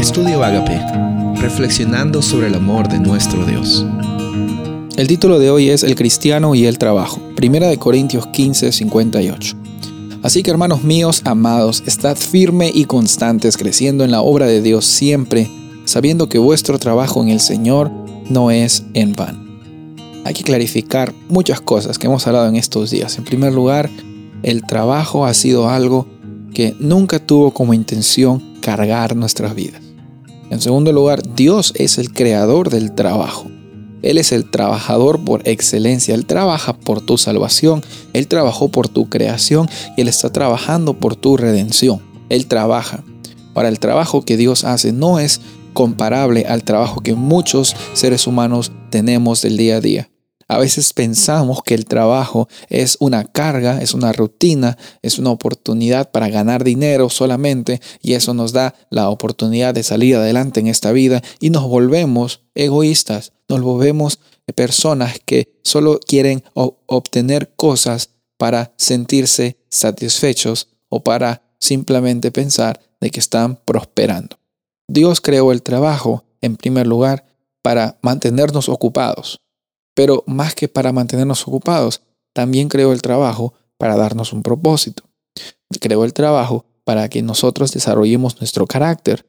Estudio Agape, reflexionando sobre el amor de nuestro Dios. El título de hoy es El cristiano y el trabajo. Primera de Corintios 15, 58. Así que hermanos míos, amados, estad firme y constantes creciendo en la obra de Dios siempre, sabiendo que vuestro trabajo en el Señor no es en vano. Hay que clarificar muchas cosas que hemos hablado en estos días. En primer lugar, el trabajo ha sido algo que nunca tuvo como intención cargar nuestras vidas. En segundo lugar, Dios es el creador del trabajo. Él es el trabajador por excelencia. Él trabaja por tu salvación. Él trabajó por tu creación y Él está trabajando por tu redención. Él trabaja. Ahora, el trabajo que Dios hace no es comparable al trabajo que muchos seres humanos tenemos del día a día. A veces pensamos que el trabajo es una carga, es una rutina, es una oportunidad para ganar dinero solamente y eso nos da la oportunidad de salir adelante en esta vida y nos volvemos egoístas, nos volvemos personas que solo quieren obtener cosas para sentirse satisfechos o para simplemente pensar de que están prosperando. Dios creó el trabajo, en primer lugar, para mantenernos ocupados. Pero más que para mantenernos ocupados, también creó el trabajo para darnos un propósito. Creó el trabajo para que nosotros desarrollemos nuestro carácter.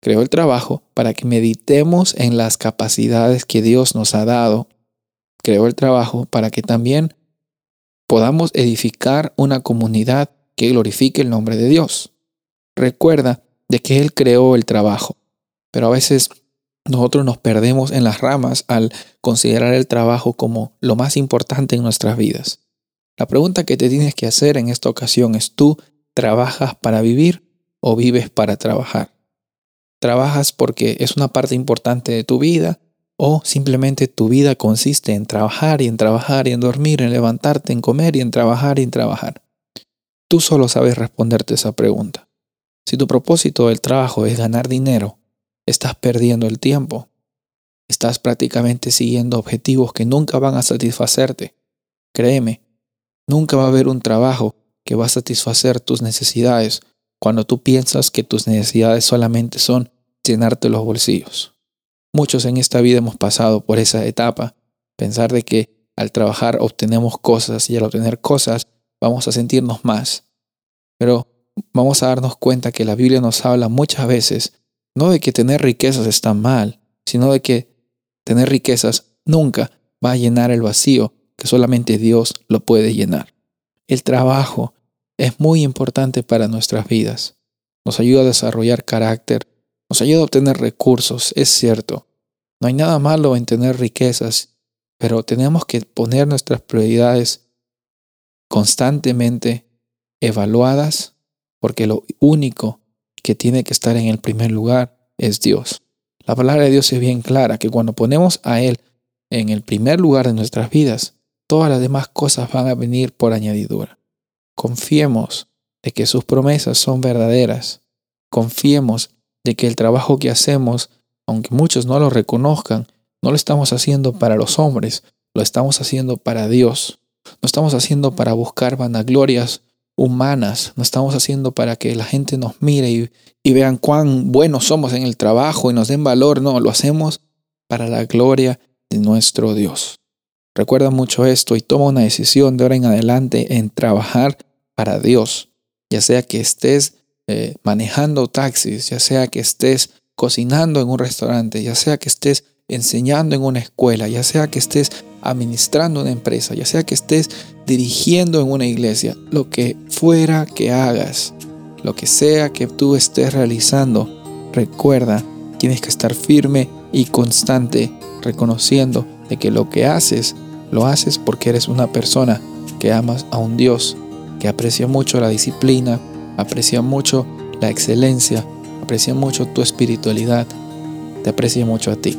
Creó el trabajo para que meditemos en las capacidades que Dios nos ha dado. Creó el trabajo para que también podamos edificar una comunidad que glorifique el nombre de Dios. Recuerda de que Él creó el trabajo, pero a veces nosotros nos perdemos en las ramas al considerar el trabajo como lo más importante en nuestras vidas. La pregunta que te tienes que hacer en esta ocasión es, ¿tú trabajas para vivir o vives para trabajar? ¿Trabajas porque es una parte importante de tu vida o simplemente tu vida consiste en trabajar y en trabajar y en dormir, en levantarte, en comer y en trabajar y en trabajar? Tú solo sabes responderte esa pregunta. Si tu propósito del trabajo es ganar dinero, estás perdiendo el tiempo. Estás prácticamente siguiendo objetivos que nunca van a satisfacerte. Créeme, nunca va a haber un trabajo que va a satisfacer tus necesidades cuando tú piensas que tus necesidades solamente son llenarte los bolsillos. Muchos en esta vida hemos pasado por esa etapa, pensar de que al trabajar obtenemos cosas y al obtener cosas vamos a sentirnos más. Pero vamos a darnos cuenta que la Biblia nos habla muchas veces no de que tener riquezas está mal, sino de que tener riquezas nunca va a llenar el vacío que solamente Dios lo puede llenar. El trabajo es muy importante para nuestras vidas. Nos ayuda a desarrollar carácter, nos ayuda a obtener recursos, es cierto. No hay nada malo en tener riquezas, pero tenemos que poner nuestras prioridades constantemente evaluadas, porque lo único que tiene que estar en el primer lugar es Dios. La palabra de Dios es bien clara, que cuando ponemos a Él en el primer lugar de nuestras vidas, todas las demás cosas van a venir por añadidura. Confiemos de que sus promesas son verdaderas. Confiemos de que el trabajo que hacemos, aunque muchos no lo reconozcan, no lo estamos haciendo para los hombres, lo estamos haciendo para Dios. No estamos haciendo para buscar vanaglorias humanas, no estamos haciendo para que la gente nos mire y, vean cuán buenos somos en el trabajo y nos den valor, no, lo hacemos para la gloria de nuestro Dios. Recuerda mucho esto y toma una decisión de ahora en adelante en trabajar para Dios, ya sea que estés eh, manejando taxis, ya sea que estés cocinando en un restaurante, ya sea que estés enseñando en una escuela, ya sea que estés administrando una empresa, ya sea que estés dirigiendo en una iglesia, lo que fuera que hagas, lo que sea que tú estés realizando, recuerda, tienes que estar firme y constante, reconociendo de que lo que haces, lo haces porque eres una persona que amas a un Dios, que aprecia mucho la disciplina, aprecia mucho la excelencia, aprecia mucho tu espiritualidad, te aprecia mucho a ti.